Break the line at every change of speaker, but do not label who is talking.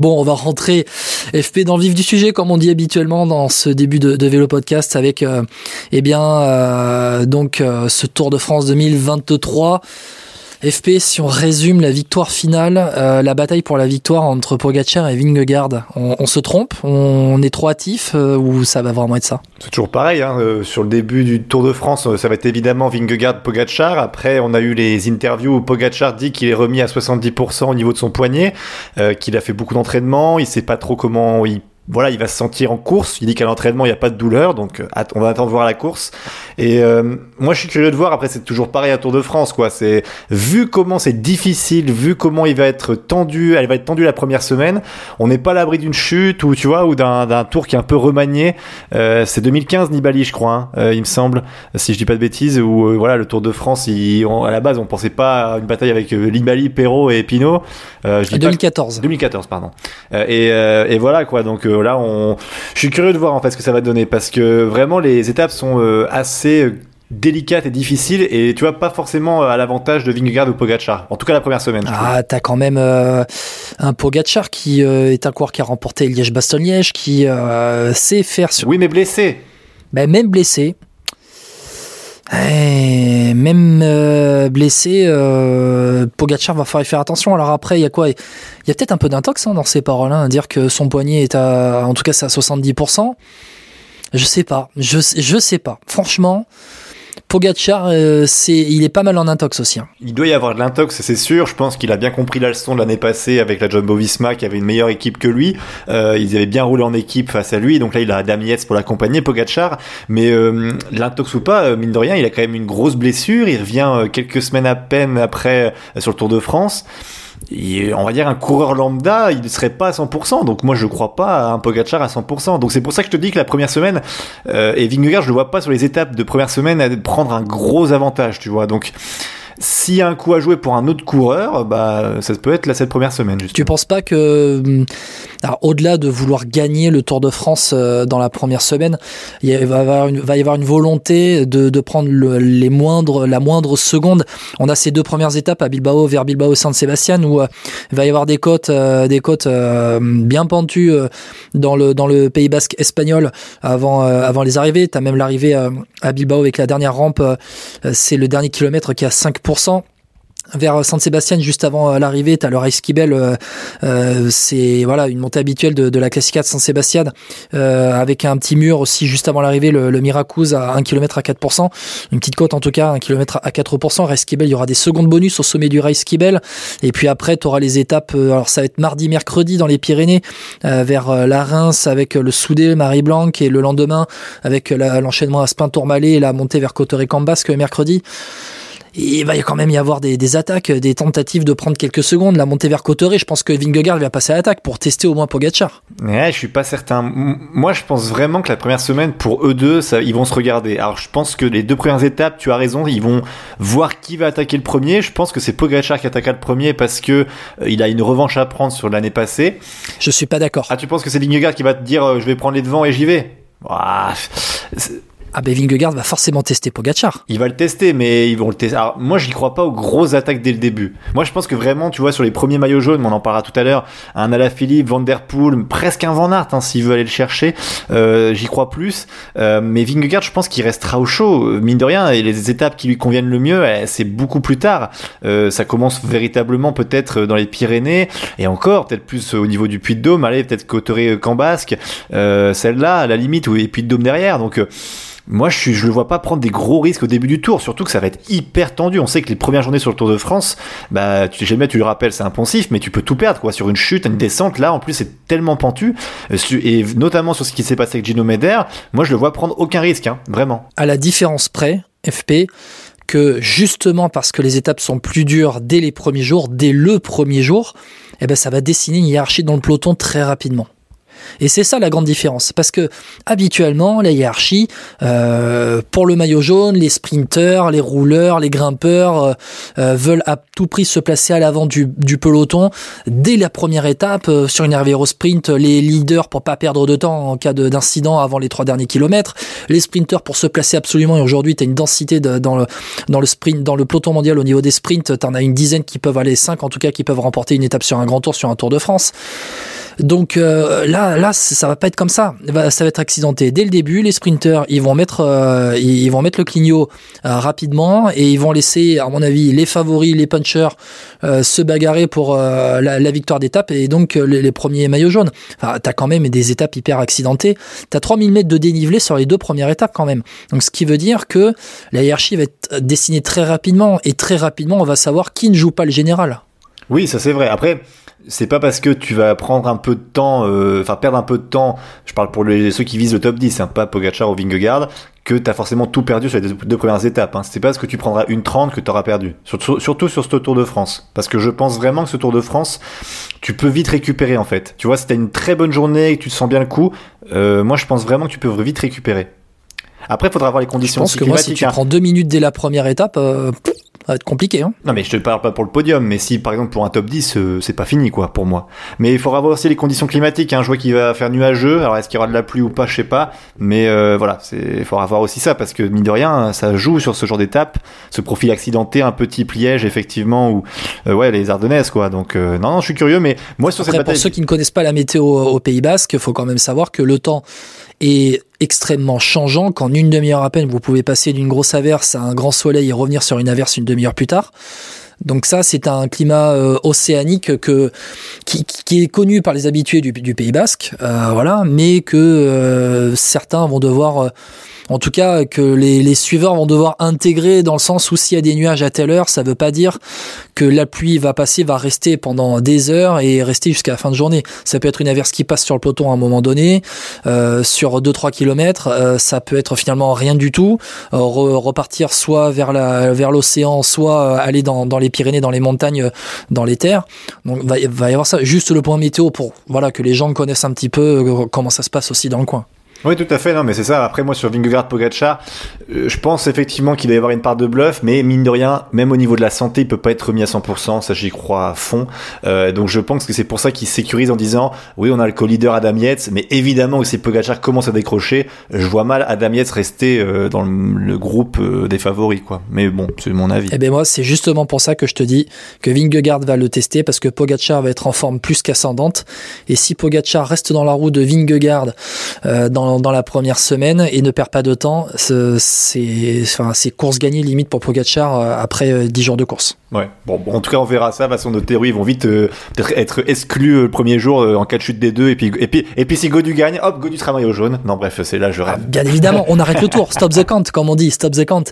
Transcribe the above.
Bon, on va rentrer FP dans le vif du sujet, comme on dit habituellement dans ce début de, vélo podcast, avec euh, eh bien euh, donc euh, ce Tour de France 2023. FP, si on résume la victoire finale, euh, la bataille pour la victoire entre Pogacar et Vingegaard, on, on se trompe, on est trop hâtif euh, ou ça va vraiment être ça?
C'est toujours pareil. Hein, euh, sur le début du Tour de France, euh, ça va être évidemment Vingegaard-Pogacar. Après, on a eu les interviews où Pogacar dit qu'il est remis à 70% au niveau de son poignet, euh, qu'il a fait beaucoup d'entraînement, il sait pas trop comment il voilà, il va se sentir en course. Il dit qu'à l'entraînement, il n'y a pas de douleur, donc euh, on va attendre de voir la course. Et euh, moi, je suis curieux de voir. Après, c'est toujours pareil à Tour de France, quoi. C'est vu comment c'est difficile, vu comment il va être tendu, elle va être tendue la première semaine. On n'est pas à l'abri d'une chute ou tu vois, ou d'un tour qui est un peu remanié. Euh, c'est 2015 Nibali, je crois, hein, euh, il me semble, si je dis pas de bêtises. Où euh, voilà, le Tour de France, il- on- à la base, on pensait pas à une bataille avec euh, Nibali, Perrault et Pinot. Euh, je dis pas-
2014.
2014, pardon. Euh, et, euh, et voilà quoi. Donc euh, on, je suis curieux de voir en fait ce que ça va donner parce que vraiment les étapes sont euh, assez euh, délicates et difficiles et tu vois pas forcément à l'avantage de Vingegaard ou Pogacar. En tout cas la première semaine.
Ah, t'as quand même euh, un Pogacar qui euh, est un coureur qui a remporté Liège-Bastogne-Liège, qui euh, sait faire sur
Oui, mais blessé.
Ben, même blessé. Eh, même euh, blessé, euh, Pogacar va falloir faire attention. Alors après, il y a quoi? Il y a peut-être un peu d'intox hein, dans ces paroles, hein, dire que son poignet est à, en tout cas, c'est à 70%. Je sais pas, je, je sais pas. Franchement, Pogacar, euh, c'est, il est pas mal en intox aussi. hein.
Il doit y avoir de l'intox, c'est sûr. Je pense qu'il a bien compris la leçon de l'année passée avec la Jumbo-Visma qui avait une meilleure équipe que lui. Euh, ils avaient bien roulé en équipe face à lui. Donc là, il a Yates pour l'accompagner, Pogacar. Mais euh, l'intox ou pas, euh, mine de rien, il a quand même une grosse blessure. Il revient euh, quelques semaines à peine après euh, sur le Tour de France. On va dire un coureur lambda, il ne serait pas à 100%. Donc moi, je crois pas à un Pogacar à 100%. Donc c'est pour ça que je te dis que la première semaine, euh, et Vingegaard, je le vois pas sur les étapes de première semaine à prendre un gros avantage, tu vois. Donc s'il y a un coup à jouer pour un autre coureur, bah ça peut être là cette première semaine.
Tu
Justement.
penses pas que, alors, au-delà de vouloir gagner le Tour de France euh, dans la première semaine, il a- va y avoir une, volonté de, prendre le- les moindres, la moindre seconde. On a ces deux premières étapes à Bilbao vers Bilbao San Sebastian où euh, il va y avoir des côtes, euh, des côtes euh, bien pentues euh, dans le dans le Pays Basque espagnol avant euh, avant les arrivées. T'as même l'arrivée euh, à Bilbao avec la dernière rampe. euh, c'est le dernier kilomètre qui à 5% vers San Sebastian juste avant euh, l'arrivée t'as le Reiskibel euh, euh, c'est voilà une montée habituelle de, la Classica de San Sebastian euh, avec un petit mur aussi juste avant l'arrivée le, le à 1 km à 4% une petite côte en tout cas 1 km à 4% Reiskibel il y aura des secondes bonus au sommet du Reiskibel et puis après tu auras les étapes alors ça va être mardi mercredi dans les Pyrénées vers la Reims avec le Soudé Marie Blanc et le lendemain avec l'enchaînement à Spin Tourmalet et la montée vers Cotoré-Cambasque mercredi il va quand même y avoir des, des attaques, des tentatives de prendre quelques secondes. La montée vers Cotteret, je pense que Vingegaard va passer à l'attaque pour tester au moins Pogacar.
Ouais, je suis pas certain. Moi, je pense vraiment que la première semaine, pour eux deux, ça, ils vont se regarder. Alors, je pense que les deux premières étapes, tu as raison, ils vont voir qui va attaquer le premier. Je pense que c'est Pogacar qui attaquera le premier parce que euh, il a une revanche à prendre sur l'année passée.
Je suis pas d'accord.
Ah, tu penses que c'est Vingegaard qui va te dire, euh, je vais prendre les devants et j'y vais? Ouah,
Ah ben Vingegaard va forcément tester Pogacar.
Il va le tester, mais ils vont le tester. Alors, moi, j'y crois pas aux grosses attaques dès le début. Moi, je pense que vraiment, tu vois, sur les premiers maillots jaunes, on en parlera tout à l'heure, un Alaphilippe, Van Der Poel, presque un Van Aert, hein, s'il veut aller le chercher, euh, j'y crois plus. Euh, mais Vingegaard, je pense qu'il restera au chaud, mine de rien, et les étapes qui lui conviennent le mieux, eh, c'est beaucoup plus tard. Euh, ça commence véritablement peut-être dans les Pyrénées, et encore, peut-être plus au niveau du Puy-de-Dôme, allez, peut-être Cotoré-Cambasque, euh, celle-là, à la limite, ou et Puy-de-Dôme derrière, donc... moi, je, je le vois pas prendre des gros risques au début du tour, surtout que ça va être hyper tendu. On sait que les premières journées sur le Tour de France, bah, tu jamais tu le rappelles, c'est impensif, mais tu peux tout perdre, quoi. Sur une chute, une descente, là, en plus, c'est tellement pentu, euh, et notamment sur ce qui s'est passé avec Gino Meder, moi, je le vois prendre aucun risque, hein, vraiment.
À la différence près, FP, que justement parce que les étapes sont plus dures dès les premiers jours, dès le premier jour, eh ben ça va dessiner une hiérarchie dans le peloton très rapidement. Et c'est ça la grande différence. Parce que habituellement, la hiérarchie, euh, pour le maillot jaune, les sprinteurs, les rouleurs, les grimpeurs euh, euh, veulent à tout prix se placer à l'avant du, peloton dès la première étape sur une Hervéro sprint. Les leaders pour pas perdre de temps en cas d'incident avant les trois derniers kilomètres. Les sprinteurs pour se placer absolument. Et aujourd'hui, tu as une densité de, dans, le, dans le sprint, dans le peloton mondial au niveau des sprints. Tu en as une dizaine qui peuvent aller, cinq en tout cas, qui peuvent remporter une étape sur un grand tour, sur un Tour de France. Donc euh, là, ça va pas être comme ça. Ça va être accidenté dès le début. Les sprinters, ils vont mettre, euh, ils vont mettre le clignot euh, rapidement et ils vont laisser, à mon avis, les favoris, les punchers se bagarrer pour la, victoire d'étape et donc les, les, premiers maillots jaunes. Enfin, t'as quand même des étapes hyper accidentées. T'as 3000 mètres de dénivelé sur les deux premières étapes quand même. Donc ce qui veut dire que la hiérarchie va être dessinée très rapidement et très rapidement on va savoir qui ne joue pas le général.
Oui, ça c'est vrai. Après, c'est pas parce que tu vas prendre un peu de temps, euh, enfin perdre un peu de temps, je parle pour les, ceux qui visent le top 10, hein, pas Pogachar ou Vingegaard, que tu as forcément tout perdu sur les deux, premières étapes. Hein. C'est pas parce que tu prendras une 30 que tu auras perdu. Surtout, surtout, sur ce Tour de France. Parce que je pense vraiment que ce Tour de France, tu peux vite récupérer en fait. Tu vois, si t'as une très bonne journée et que tu te sens bien le coup, euh, moi je pense vraiment que tu peux vite récupérer. Après, il faudra voir les conditions.
Je pense que moi, si tu hein. prends deux minutes dès la première étape, euh, va être compliqué. Hein.
Non, mais je te parle pas pour le podium, mais si par exemple pour un top 10, euh, c'est pas fini quoi pour moi. Mais il faudra voir aussi les conditions climatiques. Hein. Je vois qu'il va faire nuageux. Alors est-ce qu'il y aura de la pluie ou pas, je sais pas. Mais euh, voilà, il faudra voir aussi ça parce que mine de rien, ça joue sur ce genre d'étape, ce profil accidenté, un petit pliège effectivement ou euh, ouais les Ardennaises quoi. Donc non, non, je suis curieux, mais moi sur
Après,
cette bataille...
pour ceux qui ne connaissent pas la météo au Pays Basque, faut quand même savoir que le temps est extrêmement changeant qu'en une demi-heure à peine vous pouvez passer d'une grosse averse à un grand soleil et revenir sur une averse une demi-heure plus tard. Donc ça, c'est un climat euh, océanique que qui, qui, est connu par les habitués du, du Pays Basque, euh, voilà, mais que euh, certains vont devoir en tout cas que les, les, suiveurs vont devoir intégrer dans le sens où s'il y a des nuages à telle heure, ça veut pas dire que la pluie va passer, va rester pendant des heures et rester jusqu'à la fin de journée. Ça peut être une averse qui passe sur le peloton à un moment donné, euh, sur 2-3 km, euh, ça peut être finalement rien du tout, euh, repartir soit vers la vers l'océan, soit aller dans, dans les Pyrénées, dans les montagnes, dans les terres. Donc va, va y avoir ça. Juste le point météo pour voilà que les gens connaissent un petit peu comment ça se passe aussi dans le coin.
Oui, tout à fait. Non, mais c'est ça. Après, moi, sur Vingegaard Pogacar, euh, je pense effectivement qu'il doit y avoir une part de bluff, mais mine de rien, même au niveau de la santé, il peut pas être remis à 100%. Ça, j'y crois à fond. Euh, donc, je pense que c'est pour ça qu'il sécurise en disant, oui, on a le co-leader Adam Yates, mais évidemment, si Pogacar commence à décrocher, je vois mal Adam Yates rester euh, dans le, groupe euh, des favoris, quoi. Mais bon, c'est mon avis.
Eh ben moi, c'est justement pour ça que je te dis que Vingegaard va le tester parce que Pogacar va être en forme plus qu'ascendante. Et si Pogacar reste dans la roue de Vingegaard dans dans, la première semaine et ne perd pas de temps. C'est enfin, course gagnée limite pour Pogacar euh, après 10 euh, jours de course.
Ouais, bon, en tout cas, on verra ça. De toute façon, nos théories vont vite euh, être exclus le premier jour en cas de chute des deux. Et puis, et puis, et puis si Godu gagne, hop, Godu sera maillot jaune. Non, bref, c'est là, je rêve.
bien évidemment, on arrête le tour. Stop the count, comme on dit, stop the count.